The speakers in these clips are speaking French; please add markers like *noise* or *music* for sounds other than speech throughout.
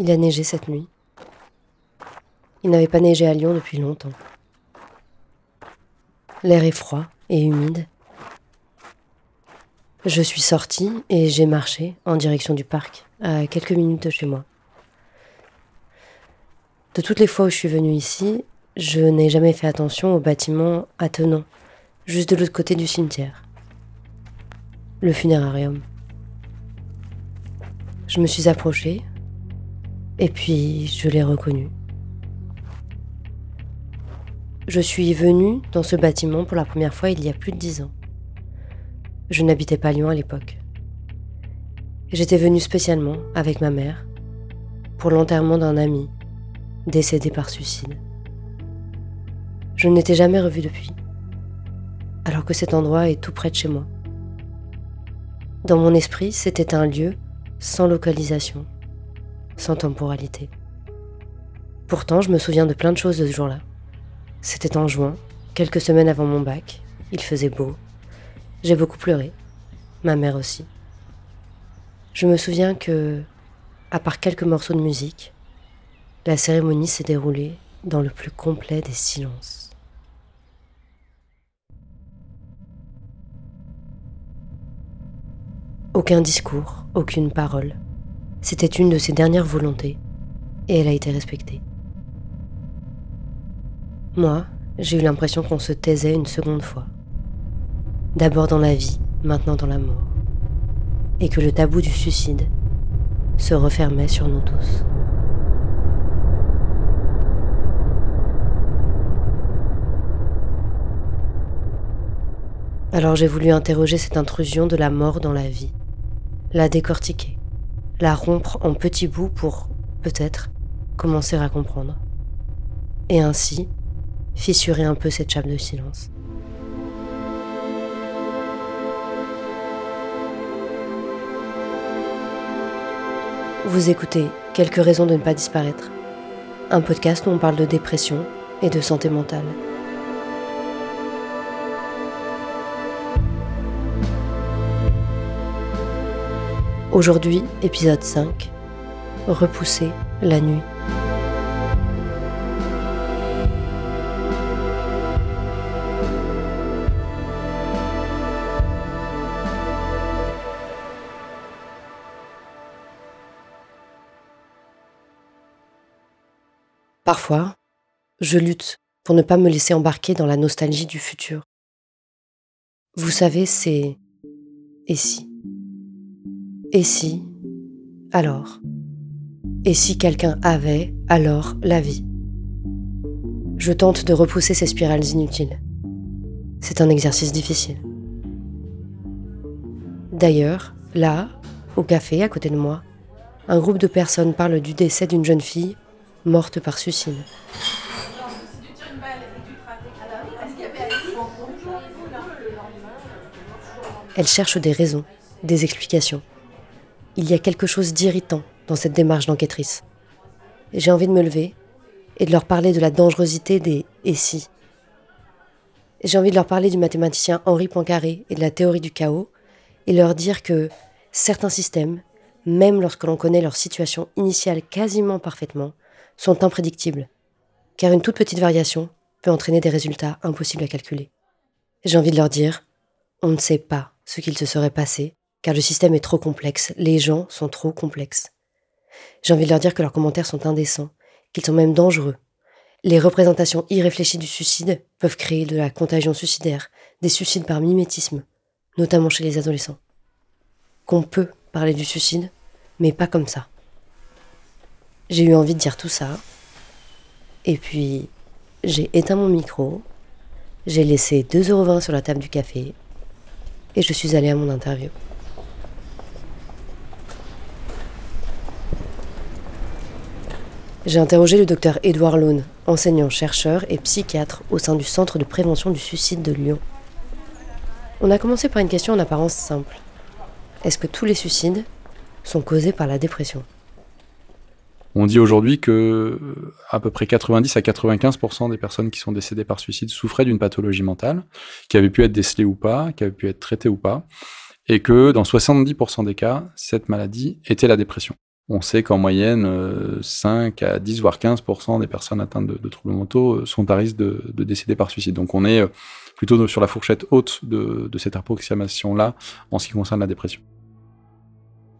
Il a neigé cette nuit. Il n'avait pas neigé à Lyon depuis longtemps. L'air est froid et humide. Je suis sortie et j'ai marché en direction du parc, à quelques minutes de chez moi. De toutes les fois où je suis venue ici, je n'ai jamais fait attention au bâtiment attenant, juste de l'autre côté du cimetière. Le funérarium. Je me suis approchée et puis je l'ai reconnu. Je suis venue dans ce bâtiment pour la première fois il y a plus de dix ans. Je n'habitais pas Lyon à l'époque. J'étais venue spécialement avec ma mère pour l'enterrement d'un ami décédé par suicide. Je ne l'étais jamais revu depuis, alors que cet endroit est tout près de chez moi. Dans mon esprit, c'était un lieu sans localisation, sans temporalité. Pourtant, je me souviens de plein de choses de ce jour-là. C'était en juin, quelques semaines avant mon bac. Il faisait beau. J'ai beaucoup pleuré. Ma mère aussi. Je me souviens que, à part quelques morceaux de musique, la cérémonie s'est déroulée dans le plus complet des silences. Aucun discours, aucune parole. C'était une de ses dernières volontés, et elle a été respectée. Moi, j'ai eu l'impression qu'on se taisait une seconde fois. D'abord dans la vie, maintenant dans la mort. Et que le tabou du suicide se refermait sur nous tous. Alors j'ai voulu interroger cette intrusion de la mort dans la vie, la décortiquer, la rompre en petits bouts pour, peut-être, commencer à comprendre. Et ainsi, fissurer un peu cette chape de silence. Vous écoutez Quelques raisons de ne pas disparaître, un podcast où on parle de dépression et de santé mentale. Aujourd'hui, épisode 5, Repousser la nuit. Parfois, je lutte pour ne pas me laisser embarquer dans la nostalgie du futur. Vous savez, c'est et si Et si Alors? Et si quelqu'un avait alors la vie? Je tente de repousser ces spirales inutiles. C'est un exercice difficile. D'ailleurs, là, au café à côté de moi, un groupe de personnes parle du décès d'une jeune fille morte par suicide. Elle cherche des raisons, des explications. Il y a quelque chose d'irritant dans cette démarche d'enquêtrice. J'ai envie de me lever et de leur parler de la dangerosité des et si. J'ai envie de leur parler du mathématicien Henri Poincaré et de la théorie du chaos et leur dire que certains systèmes, même lorsque l'on connaît leur situation initiale quasiment parfaitement, sont imprédictibles, car une toute petite variation peut entraîner des résultats impossibles à calculer. J'ai envie de leur dire, on ne sait pas ce qu'il se serait passé, car le système est trop complexe, les gens sont trop complexes. J'ai envie de leur dire que leurs commentaires sont indécents, qu'ils sont même dangereux. Les représentations irréfléchies du suicide peuvent créer de la contagion suicidaire, des suicides par mimétisme, notamment chez les adolescents. Qu'on peut parler du suicide, mais pas comme ça. J'ai eu envie de dire tout ça. Et puis, j'ai éteint mon micro, j'ai laissé 2,20€ sur la table du café et je suis allée à mon interview. J'ai interrogé le docteur Édouard Laune, enseignant-chercheur et psychiatre au sein du Centre de prévention du suicide de Lyon. On a commencé par une question en apparence simple. Est-ce que tous les suicides sont causés par la dépression? On dit aujourd'hui que euh, à peu près 90 à 95% des personnes qui sont décédées par suicide souffraient d'une pathologie mentale, qui avait pu être décelée ou pas, qui avait pu être traitée ou pas, et que dans 70% des cas, cette maladie était la dépression. On sait qu'en moyenne, 5 à 10, voire 15% des personnes atteintes de, troubles mentaux sont à risque de, décéder par suicide. Donc on est plutôt sur la fourchette haute de, de cette approximation-là en ce qui concerne la dépression.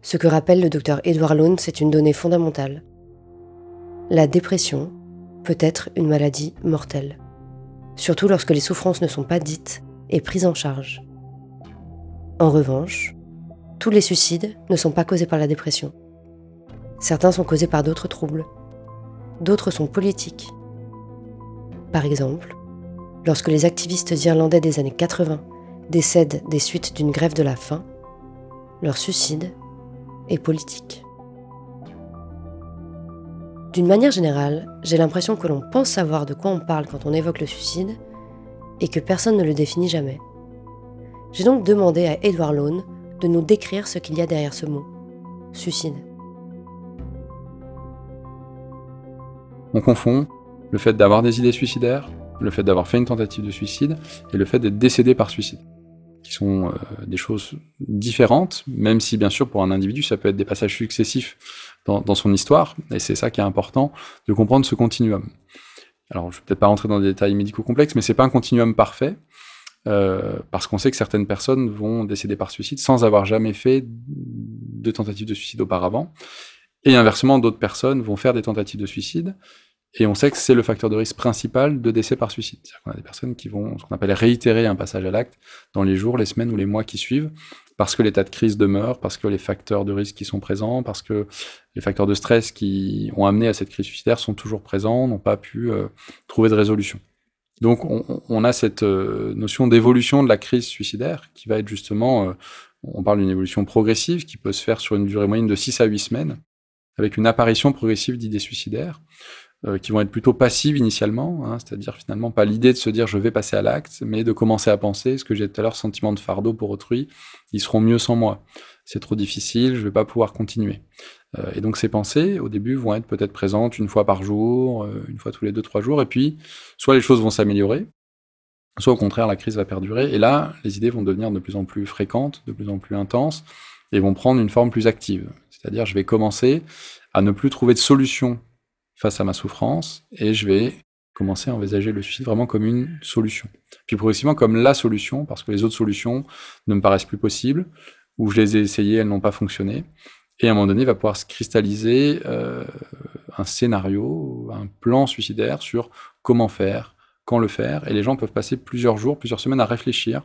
Ce que rappelle le docteur Edward Lone, c'est une donnée fondamentale. La dépression peut être une maladie mortelle, surtout lorsque les souffrances ne sont pas dites et prises en charge. En revanche, tous les suicides ne sont pas causés par la dépression. Certains sont causés par d'autres troubles. D'autres sont politiques. Par exemple, lorsque les activistes irlandais des années 80 décèdent des suites d'une grève de la faim, leur suicide et politique. D'une manière générale, j'ai l'impression que l'on pense savoir de quoi on parle quand on évoque le suicide et que personne ne le définit jamais. J'ai donc demandé à Edward Lone de nous décrire ce qu'il y a derrière ce mot, suicide. On confond le fait d'avoir des idées suicidaires, le fait d'avoir fait une tentative de suicide et le fait d'être décédé par suicide qui sont euh, des choses différentes, même si bien sûr pour un individu ça peut être des passages successifs dans, son histoire, et c'est ça qui est important de comprendre ce continuum. Alors je vais peut-être pas rentrer dans des détails médicaux complexes, mais c'est pas un continuum parfait, euh, parce qu'on sait que certaines personnes vont décéder par suicide sans avoir jamais fait de tentative de suicide auparavant, et inversement d'autres personnes vont faire des tentatives de suicide et on sait que c'est le facteur de risque principal de décès par suicide. C'est-à-dire qu'on a des personnes qui vont, ce qu'on appelle réitérer un passage à l'acte dans les jours, les semaines ou les mois qui suivent, parce que l'état de crise demeure, parce que les facteurs de risque qui sont présents, parce que les facteurs de stress qui ont amené à cette crise suicidaire sont toujours présents, n'ont pas pu euh, trouver de résolution. Donc on, a cette euh, notion d'évolution de la crise suicidaire qui va être justement, euh, on parle d'une évolution progressive qui peut se faire sur une durée moyenne de 6 à 8 semaines, avec une apparition progressive d'idées suicidaires, euh, qui vont être plutôt passives initialement, hein, c'est-à-dire finalement pas l'idée de se dire je vais passer à l'acte, mais de commencer à penser, ce que j'ai tout à l'heure, sentiment de fardeau pour autrui, ils seront mieux sans moi. C'est trop difficile, je vais pas pouvoir continuer. Euh, et donc ces pensées, au début, vont être peut-être présentes une fois par jour, euh, une fois tous les deux, trois jours, et puis soit les choses vont s'améliorer, soit au contraire la crise va perdurer, et là, les idées vont devenir de plus en plus fréquentes, de plus en plus intenses, et vont prendre une forme plus active. C'est-à-dire, je vais commencer à ne plus trouver de solution face à ma souffrance et je vais commencer à envisager le suicide vraiment comme une solution. Puis progressivement comme la solution, parce que les autres solutions ne me paraissent plus possibles, ou je les ai essayées, elles n'ont pas fonctionné. Et à un moment donné, il va pouvoir se cristalliser euh, un scénario, un plan suicidaire sur comment faire, quand le faire. Et les gens peuvent passer plusieurs jours, plusieurs semaines à réfléchir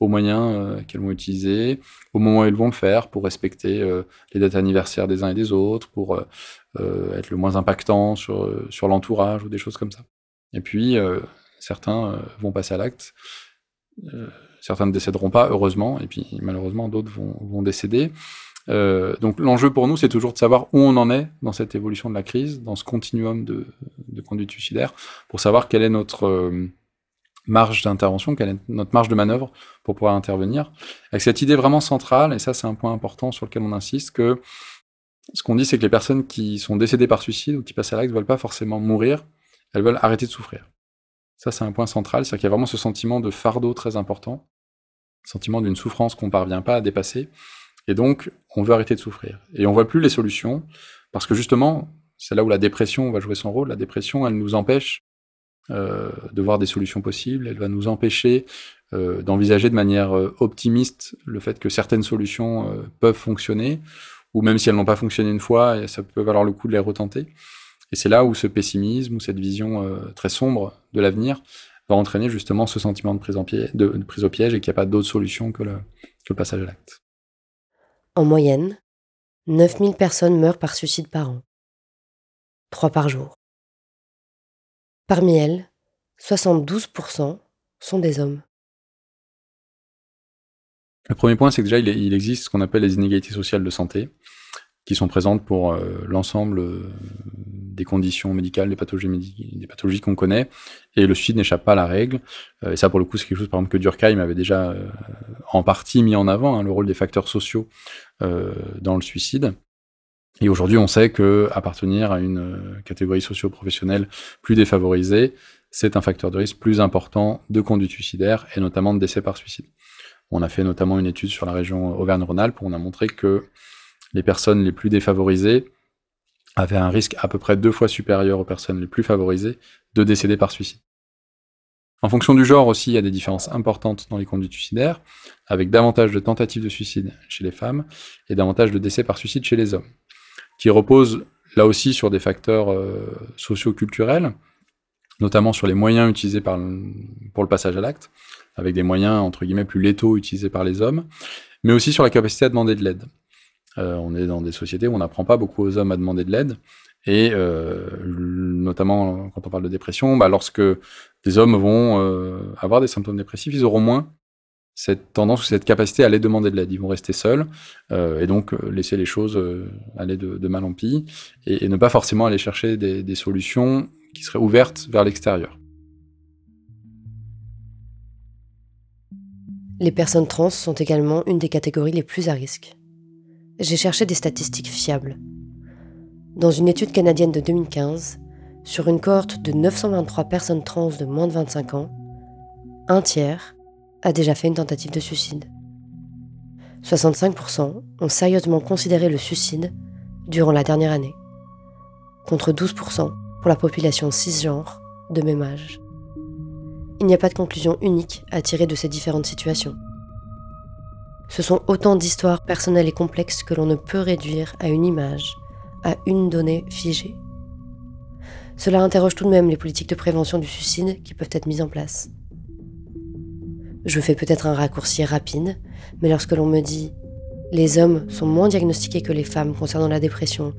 aux moyens euh, qu'elles vont utiliser, au moment où ils vont le faire, pour respecter euh, les dates anniversaires des uns et des autres, pour euh, être le moins impactant sur, sur l'entourage ou des choses comme ça. Et puis, certains vont passer à l'acte, certains ne décéderont pas, heureusement, et puis malheureusement, d'autres vont, vont décéder. Donc l'enjeu pour nous, c'est toujours de savoir où on en est dans cette évolution de la crise, dans ce continuum de, de conduite suicidaire, pour savoir quelle est notre, marge d'intervention, quelle est notre marge de manœuvre pour pouvoir intervenir. Avec cette idée vraiment centrale, et ça c'est un point important sur lequel on insiste, que ce qu'on dit c'est que les personnes qui sont décédées par suicide ou qui passent à l'acte ne veulent pas forcément mourir, elles veulent arrêter de souffrir. Ça c'est un point central, c'est-à-dire qu'il y a vraiment ce sentiment de fardeau très important, sentiment d'une souffrance qu'on ne parvient pas à dépasser, et donc on veut arrêter de souffrir. Et on voit plus les solutions, parce que justement, c'est là où la dépression va jouer son rôle, la dépression elle nous empêche de voir des solutions possibles, elle va nous empêcher euh, d'envisager de manière euh, optimiste le fait que certaines solutions peuvent fonctionner, ou même si elles n'ont pas fonctionné une fois, ça peut valoir le coup de les retenter. Et c'est là où ce pessimisme ou cette vision très sombre de l'avenir va entraîner justement ce sentiment de prise, en pied, de, prise au piège et qu'il n'y a pas d'autre solution que le, que le passage à l'acte. En moyenne, 9000 personnes meurent par suicide par an. Trois par jour. Parmi elles, 72% sont des hommes. Le premier point, c'est que déjà, il, existe ce qu'on appelle les inégalités sociales de santé, qui sont présentes pour euh, l'ensemble euh, des conditions médicales, des pathologies, qu'on connaît, et le suicide n'échappe pas à la règle. Euh, et ça, pour le coup, c'est quelque chose, par exemple, que Durkheim avait déjà en partie mis en avant, hein, le rôle des facteurs sociaux dans le suicide. Et aujourd'hui, on sait que appartenir à une euh, catégorie socio-professionnelle plus défavorisée, c'est un facteur de risque plus important de conduite suicidaire et notamment de décès par suicide. On a fait notamment une étude sur la région Auvergne-Rhône-Alpes où on a montré que les personnes les plus défavorisées avaient un risque à peu près deux fois supérieur aux personnes les plus favorisées de décéder par suicide. En fonction du genre aussi, il y a des différences importantes dans les conduites suicidaires, avec davantage de tentatives de suicide chez les femmes et davantage de décès par suicide chez les hommes, qui reposent là aussi sur des facteurs euh, socio-culturels, notamment sur les moyens utilisés pour le passage à l'acte, avec des moyens entre guillemets plus létaux utilisés par les hommes, mais aussi sur la capacité à demander de l'aide. Euh, on est dans des sociétés où on n'apprend pas beaucoup aux hommes à demander de l'aide, et euh, notamment quand on parle de dépression, bah, lorsque des hommes vont avoir des symptômes dépressifs, ils auront moins cette tendance ou cette capacité à aller demander de l'aide. Ils vont rester seuls euh, et donc laisser les choses aller de, mal en pis et, ne pas forcément aller chercher des solutions qui seraient ouvertes vers l'extérieur. Les personnes trans sont également une des catégories les plus à risque. J'ai cherché des statistiques fiables. Dans une étude canadienne de 2015, sur une cohorte de 923 personnes trans de moins de 25 ans, un tiers a déjà fait une tentative de suicide. 65% ont sérieusement considéré le suicide durant la dernière année, contre 12% pour la population cisgenre de même âge. Il n'y a pas de conclusion unique à tirer de ces différentes situations. Ce sont autant d'histoires personnelles et complexes que l'on ne peut réduire à une image à une donnée figée. Cela interroge tout de même les politiques de prévention du suicide qui peuvent être mises en place. Je fais peut-être un raccourci rapide, mais lorsque l'on me dit les hommes sont moins diagnostiqués que les femmes concernant la dépression,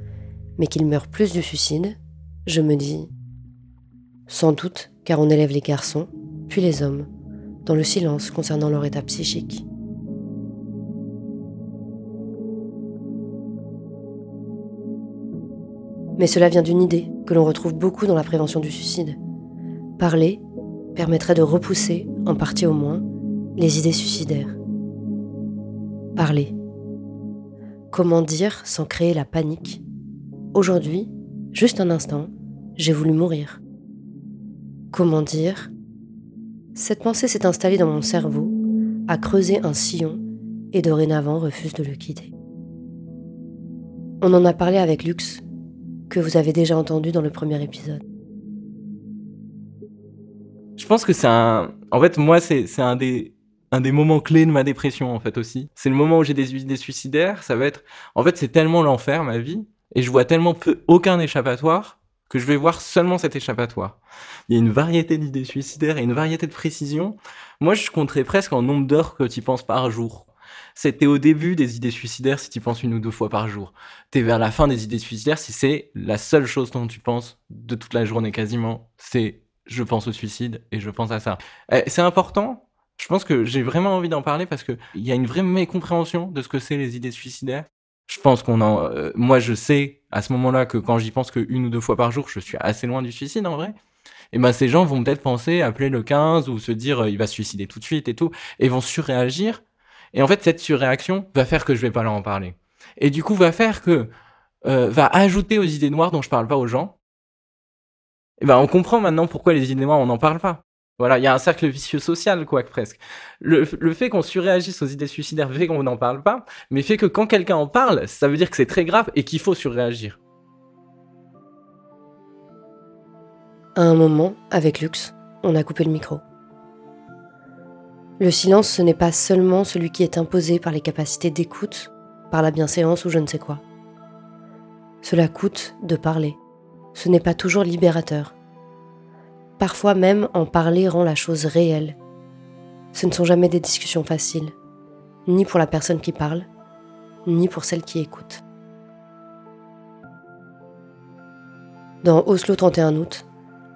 mais qu'ils meurent plus du suicide, je me dis sans doute car on élève les garçons, puis les hommes, dans le silence concernant leur état psychique. Mais cela vient d'une idée que l'on retrouve beaucoup dans la prévention du suicide. Parler permettrait de repousser, en partie au moins, les idées suicidaires. Parler. Comment dire sans créer la panique? Aujourd'hui, juste un instant, j'ai voulu mourir. Comment dire? Cette pensée s'est installée dans mon cerveau, a creusé un sillon et dorénavant refuse de le quitter. On en a parlé avec Lux que vous avez déjà entendu dans le premier épisode. Je pense que c'est un. En fait, moi, c'est un des, un des moments clés de ma dépression, en fait, aussi. C'est le moment où j'ai des idées suicidaires. Ça va être. En fait, c'est tellement l'enfer, ma vie. Et je vois tellement peu, aucun échappatoire que je vais voir seulement cet échappatoire. Il y a une variété d'idées suicidaires et une variété de précisions. Moi, je compterais presque en nombre d'heures que tu penses par jour. C'était au début des idées suicidaires si tu penses une ou deux fois par jour. T'es vers la fin des idées suicidaires si c'est la seule chose dont tu penses de toute la journée quasiment. C'est je pense au suicide et je pense à ça. Eh, c'est important. Je pense que j'ai vraiment envie d'en parler parce qu'il y a une vraie mécompréhension de ce que c'est les idées suicidaires. Je pense qu'on en, euh, moi je sais à ce moment-là que quand j'y pense qu'une ou deux fois par jour, je suis assez loin du suicide en vrai. Et ben ces gens vont peut-être penser appeler le 15 ou se dire euh, il va se suicider tout de suite et tout et vont surréagir et en fait, cette surréaction va faire que je vais pas leur en parler. Et du coup, va faire que, euh, va ajouter aux idées noires dont je parle pas aux gens. Et ben, on comprend maintenant pourquoi les idées noires, on n'en parle pas. Voilà, il y a un cercle vicieux social, quoi, presque. Le, le fait qu'on surréagisse aux idées suicidaires fait qu'on n'en parle pas, mais fait que quand quelqu'un en parle, ça veut dire que c'est très grave et qu'il faut surréagir. À un moment, avec Lux, on a coupé le micro. Le silence, ce n'est pas seulement celui qui est imposé par les capacités d'écoute, par la bienséance ou je ne sais quoi. Cela coûte de parler. Ce n'est pas toujours libérateur. Parfois même en parler rend la chose réelle. Ce ne sont jamais des discussions faciles, ni pour la personne qui parle, ni pour celle qui écoute. Dans Oslo 31 août,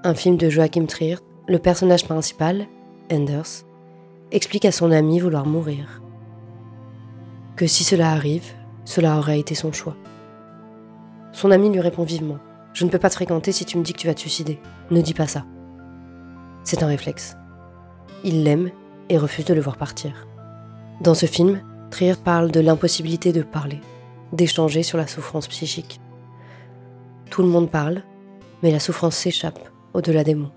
un film de Joachim Trier, le personnage principal, Anders, explique à son ami vouloir mourir. Que si cela arrive, cela aurait été son choix. Son ami lui répond vivement Je ne peux pas te fréquenter si tu me dis que tu vas te suicider. Ne dis pas ça. C'est un réflexe. Il l'aime et refuse de le voir partir. Dans ce film, Trier parle de l'impossibilité de parler, d'échanger sur la souffrance psychique. Tout le monde parle, mais la souffrance s'échappe au-delà des mots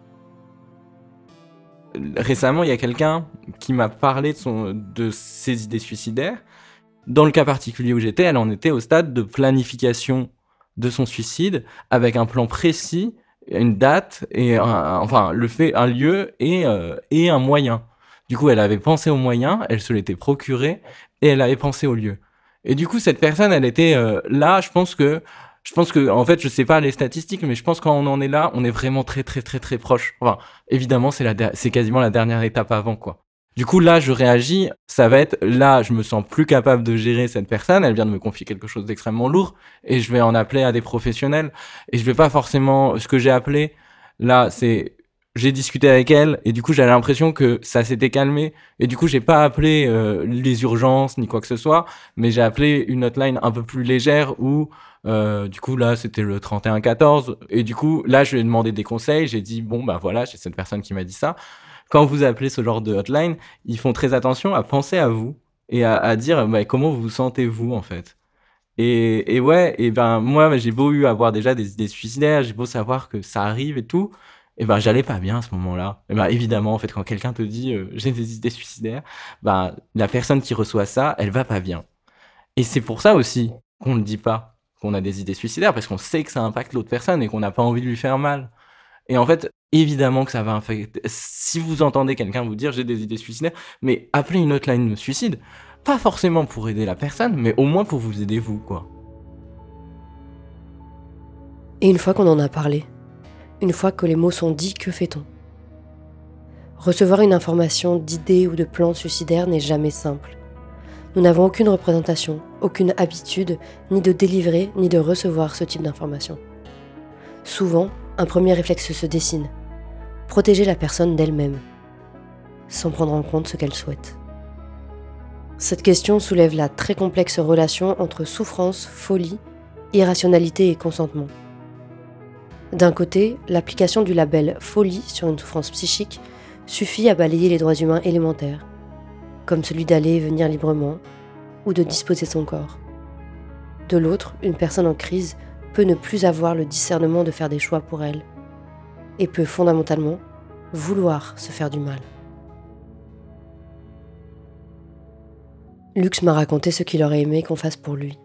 récemment, il y a quelqu'un qui m'a parlé de, ses idées suicidaires. Dans le cas particulier où j'étais, elle en était au stade de planification de son suicide avec un plan précis, une date et enfin le fait, un lieu et, euh, et un moyen. Du coup, elle avait pensé au moyen, elle se l'était procuré et elle avait pensé au lieu. Et du coup, cette personne, elle était euh, là. Je pense que, je pense que, en fait, je sais pas les statistiques, mais je pense quand on en est là, on est vraiment très, très, très, très proche. Enfin, évidemment, c'est la, c'est quasiment la dernière étape avant, quoi. Du coup, là, je réagis. Ça va être là, je me sens plus capable de gérer cette personne. Elle vient de me confier quelque chose d'extrêmement lourd et je vais en appeler à des professionnels. Et je vais pas forcément. Ce que j'ai appelé là, c'est j'ai discuté avec elle et du coup j'avais l'impression que ça s'était calmé et du coup j'ai pas appelé euh, les urgences ni quoi que ce soit mais j'ai appelé une hotline un peu plus légère où euh, du coup là c'était le 31 14 et du coup là je lui ai demandé des conseils j'ai dit bon bah voilà j'ai cette personne qui m'a dit ça quand vous appelez ce genre de hotline, ils font très attention à penser à vous et à, dire bah, comment vous vous sentez-vous en fait. Et, ouais, ben moi j'ai beau eu avoir déjà des idées suicidaires, j'ai beau savoir que ça arrive et tout, et ben j'allais pas bien à ce moment-là. Et ben évidemment en fait quand quelqu'un te dit euh, j'ai des idées suicidaires, ben la personne qui reçoit ça, elle va pas bien. Et c'est pour ça aussi qu'on ne dit pas qu'on a des idées suicidaires parce qu'on sait que ça impacte l'autre personne et qu'on n'a pas envie de lui faire mal. Et en fait, évidemment que ça va affecter. Si vous entendez quelqu'un vous dire j'ai des idées suicidaires, mais appelez une hotline de suicide, pas forcément pour aider la personne, mais au moins pour vous aider vous, quoi. Et une fois qu'on en a parlé, une fois que les mots sont dits, que fait-on? Recevoir une information d'idées ou de plans suicidaires n'est jamais simple. Nous n'avons aucune représentation, aucune habitude, ni de délivrer, ni de recevoir ce type d'information. Souvent, un premier réflexe se dessine. Protéger la personne d'elle-même, sans prendre en compte ce qu'elle souhaite. Cette question soulève la très complexe relation entre souffrance, folie, irrationalité et consentement. D'un côté, l'application du label folie sur une souffrance psychique suffit à balayer les droits humains élémentaires, comme celui d'aller et venir librement ou de disposer son corps. De l'autre, une personne en crise peut ne plus avoir le discernement de faire des choix pour elle et peut fondamentalement vouloir se faire du mal. Lux m'a raconté ce qu'il aurait aimé qu'on fasse pour lui.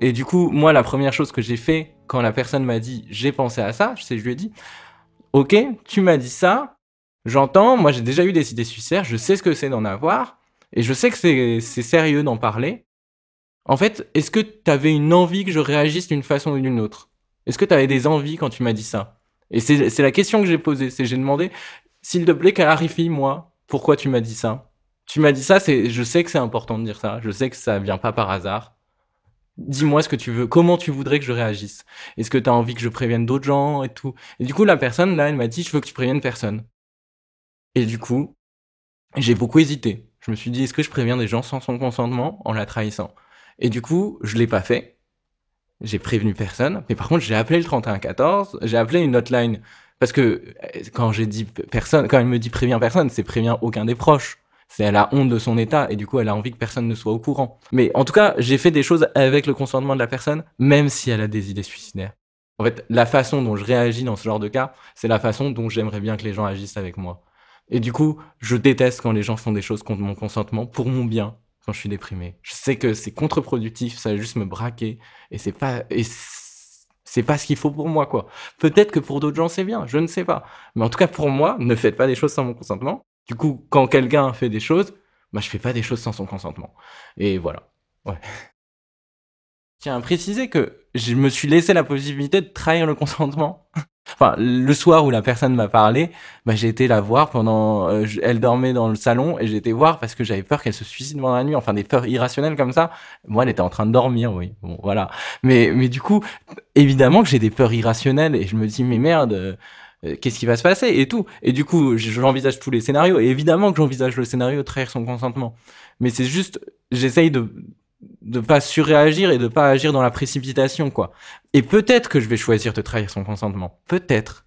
Et du coup, moi, la première chose que j'ai fait quand la personne m'a dit j'ai pensé à ça, je je lui ai dit ok, tu m'as dit ça, j'entends, moi j'ai déjà eu des idées suicidaires, je sais ce que c'est d'en avoir, et je sais que c'est sérieux d'en parler, en fait, est-ce que tu avais une envie que je réagisse d'une façon ou d'une autre? Est-ce que tu avais des envies quand tu m'as dit ça? Et c'est la question que j'ai posée. C'est j'ai demandé, s'il te plaît, clarifie-moi pourquoi tu m'as dit ça. Tu m'as dit ça, c'est, je sais que c'est important de dire ça. Je sais que ça vient pas par hasard. Dis-moi ce que tu veux. Comment tu voudrais que je réagisse? Est-ce que tu as envie que je prévienne d'autres gens et tout? Et du coup, la personne, là, elle m'a dit, je veux que tu préviennes personne. Et du coup, j'ai beaucoup hésité. Je me suis dit, est-ce que je préviens des gens sans son consentement en la trahissant? Et du coup, je l'ai pas fait. J'ai prévenu personne. Mais par contre, j'ai appelé le 3114. J'ai appelé une hotline. Parce que euh, quand j'ai dit personne, quand elle me dit préviens personne, c'est prévient aucun des proches. C'est elle a honte de son état et du coup elle a envie que personne ne soit au courant. Mais en tout cas, j'ai fait des choses avec le consentement de la personne, même si elle a des idées suicidaires. En fait, la façon dont je réagis dans ce genre de cas, c'est la façon dont j'aimerais bien que les gens agissent avec moi. Et du coup, je déteste quand les gens font des choses contre mon consentement pour mon bien, quand je suis déprimé. Je sais que c'est contre-productif, ça va juste me braquer et c'est pas c'est pas ce qu'il faut pour moi quoi. Peut-être que pour d'autres gens c'est bien, je ne sais pas. Mais en tout cas pour moi, ne faites pas des choses sans mon consentement. Du coup, quand quelqu'un fait des choses, bah je fais pas des choses sans son consentement. Et voilà. *laughs* Tiens préciser que je me suis laissé la possibilité de trahir le consentement *laughs* Enfin, le soir où la personne m'a parlé, bah, j'ai été la voir pendant. Euh, elle dormait dans le salon et j'ai été voir parce que j'avais peur qu'elle se suicide pendant la nuit. Enfin, des peurs irrationnelles comme ça. Moi, elle était en train de dormir, oui. Bon, voilà. Mais, mais du coup, évidemment que j'ai des peurs irrationnelles et je me dis, mais merde, euh, qu'est-ce qui va se passer et tout. Et du coup, j'envisage tous les scénarios. Et évidemment que j'envisage le scénario de trahir son consentement. Mais c'est juste, j'essaye de de pas surréagir et de pas agir dans la précipitation, quoi. Et peut-être que je vais choisir de trahir son consentement. Peut-être.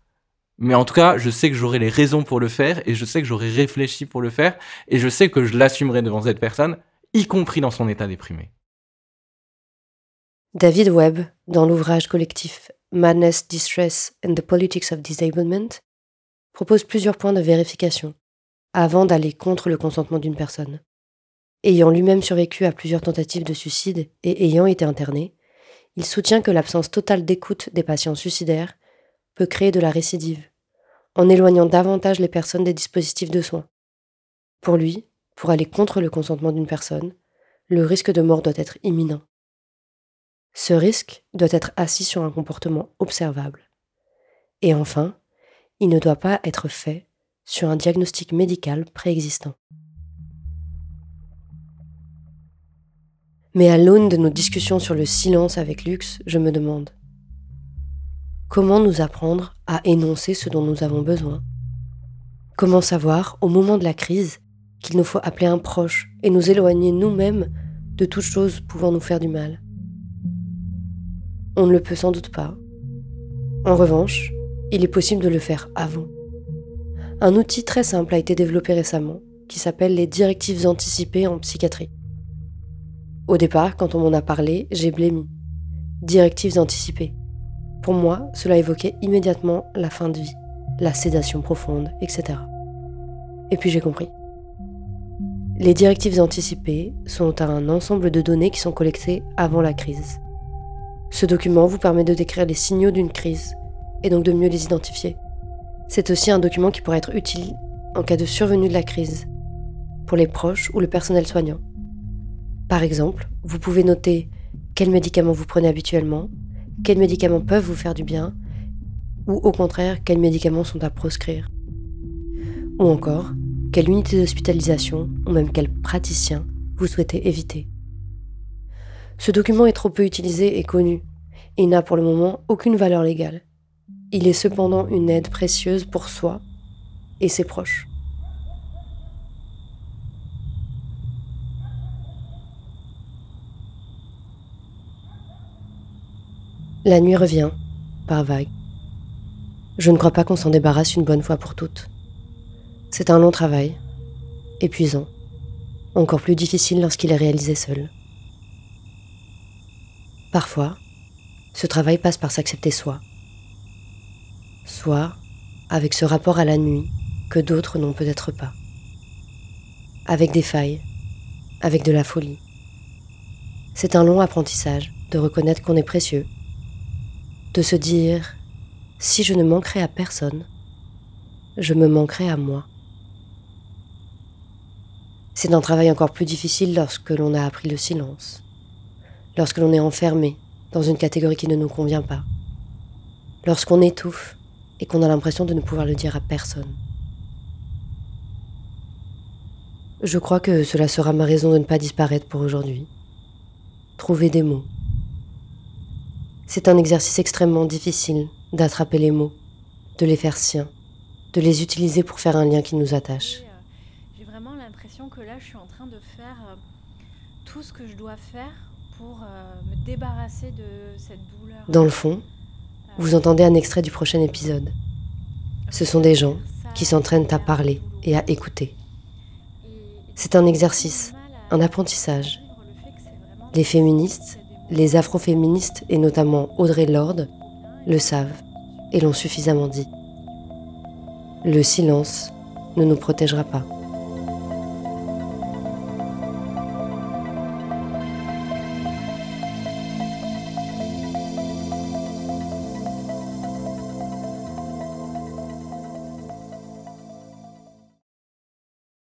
Mais en tout cas, je sais que j'aurai les raisons pour le faire et je sais que j'aurai réfléchi pour le faire et je sais que je l'assumerai devant cette personne, y compris dans son état déprimé. David Webb, dans l'ouvrage collectif Madness, Distress and the Politics of Disablement, propose plusieurs points de vérification avant d'aller contre le consentement d'une personne. Ayant lui-même survécu à plusieurs tentatives de suicide et ayant été interné, Il soutient que l'absence totale d'écoute des patients suicidaires peut créer de la récidive, en éloignant davantage les personnes des dispositifs de soins. Pour lui, pour aller contre le consentement d'une personne, le risque de mort doit être imminent. Ce risque doit être assis sur un comportement observable. Et enfin, il ne doit pas être fait sur un diagnostic médical préexistant. Mais à l'aune de nos discussions sur le silence avec Lux, je me demande comment nous apprendre à énoncer ce dont nous avons besoin? Comment savoir, au moment de la crise, qu'il nous faut appeler un proche et nous éloigner nous-mêmes de toute chose pouvant nous faire du mal? On ne le peut sans doute pas. En revanche, il est possible de le faire avant. Un outil très simple a été développé récemment qui s'appelle les directives anticipées en psychiatrie. Au départ, quand on m'en a parlé, j'ai blémi. Directives anticipées. Pour moi, cela évoquait immédiatement la fin de vie, la sédation profonde, etc. Et puis j'ai compris. Les directives anticipées sont un ensemble de données qui sont collectées avant la crise. Ce document vous permet de décrire les signaux d'une crise et donc de mieux les identifier. C'est aussi un document qui pourrait être utile en cas de survenue de la crise, pour les proches ou le personnel soignant. Par exemple, vous pouvez noter quels médicaments vous prenez habituellement, quels médicaments peuvent vous faire du bien, ou au contraire, quels médicaments sont à proscrire. Ou encore, quelle unité d'hospitalisation ou même quel praticien vous souhaitez éviter. Ce document est trop peu utilisé et connu, et n'a pour le moment aucune valeur légale. Il est cependant une aide précieuse pour soi et ses proches. La nuit revient, par vagues. Je ne crois pas qu'on s'en débarrasse une bonne fois pour toutes. C'est un long travail, épuisant, encore plus difficile lorsqu'il est réalisé seul. Parfois, ce travail passe par s'accepter soi, soit avec ce rapport à la nuit que d'autres n'ont peut-être pas, avec des failles, avec de la folie. C'est un long apprentissage de reconnaître qu'on est précieux de se dire, si je ne manquerai à personne, je me manquerai à moi. C'est un travail encore plus difficile lorsque l'on a appris le silence, lorsque l'on est enfermé dans une catégorie qui ne nous convient pas, lorsqu'on étouffe et qu'on a l'impression de ne pouvoir le dire à personne. Je crois que cela sera ma raison de ne pas disparaître pour aujourd'hui. Trouver des mots, c'est un exercice extrêmement difficile d'attraper les mots, de les faire siens, de les utiliser pour faire un lien qui nous attache. J'ai vraiment l'impression que là, je suis en train de faire euh, tout ce que je dois faire pour euh, me débarrasser de cette douleur. Dans le fond, vous entendez un extrait du prochain épisode. Ce sont des gens qui s'entraînent à parler et à écouter. C'est un exercice, un apprentissage. Les féministes les afroféministes, et notamment Audrey Lorde, le savent et l'ont suffisamment dit. Le silence ne nous protégera pas.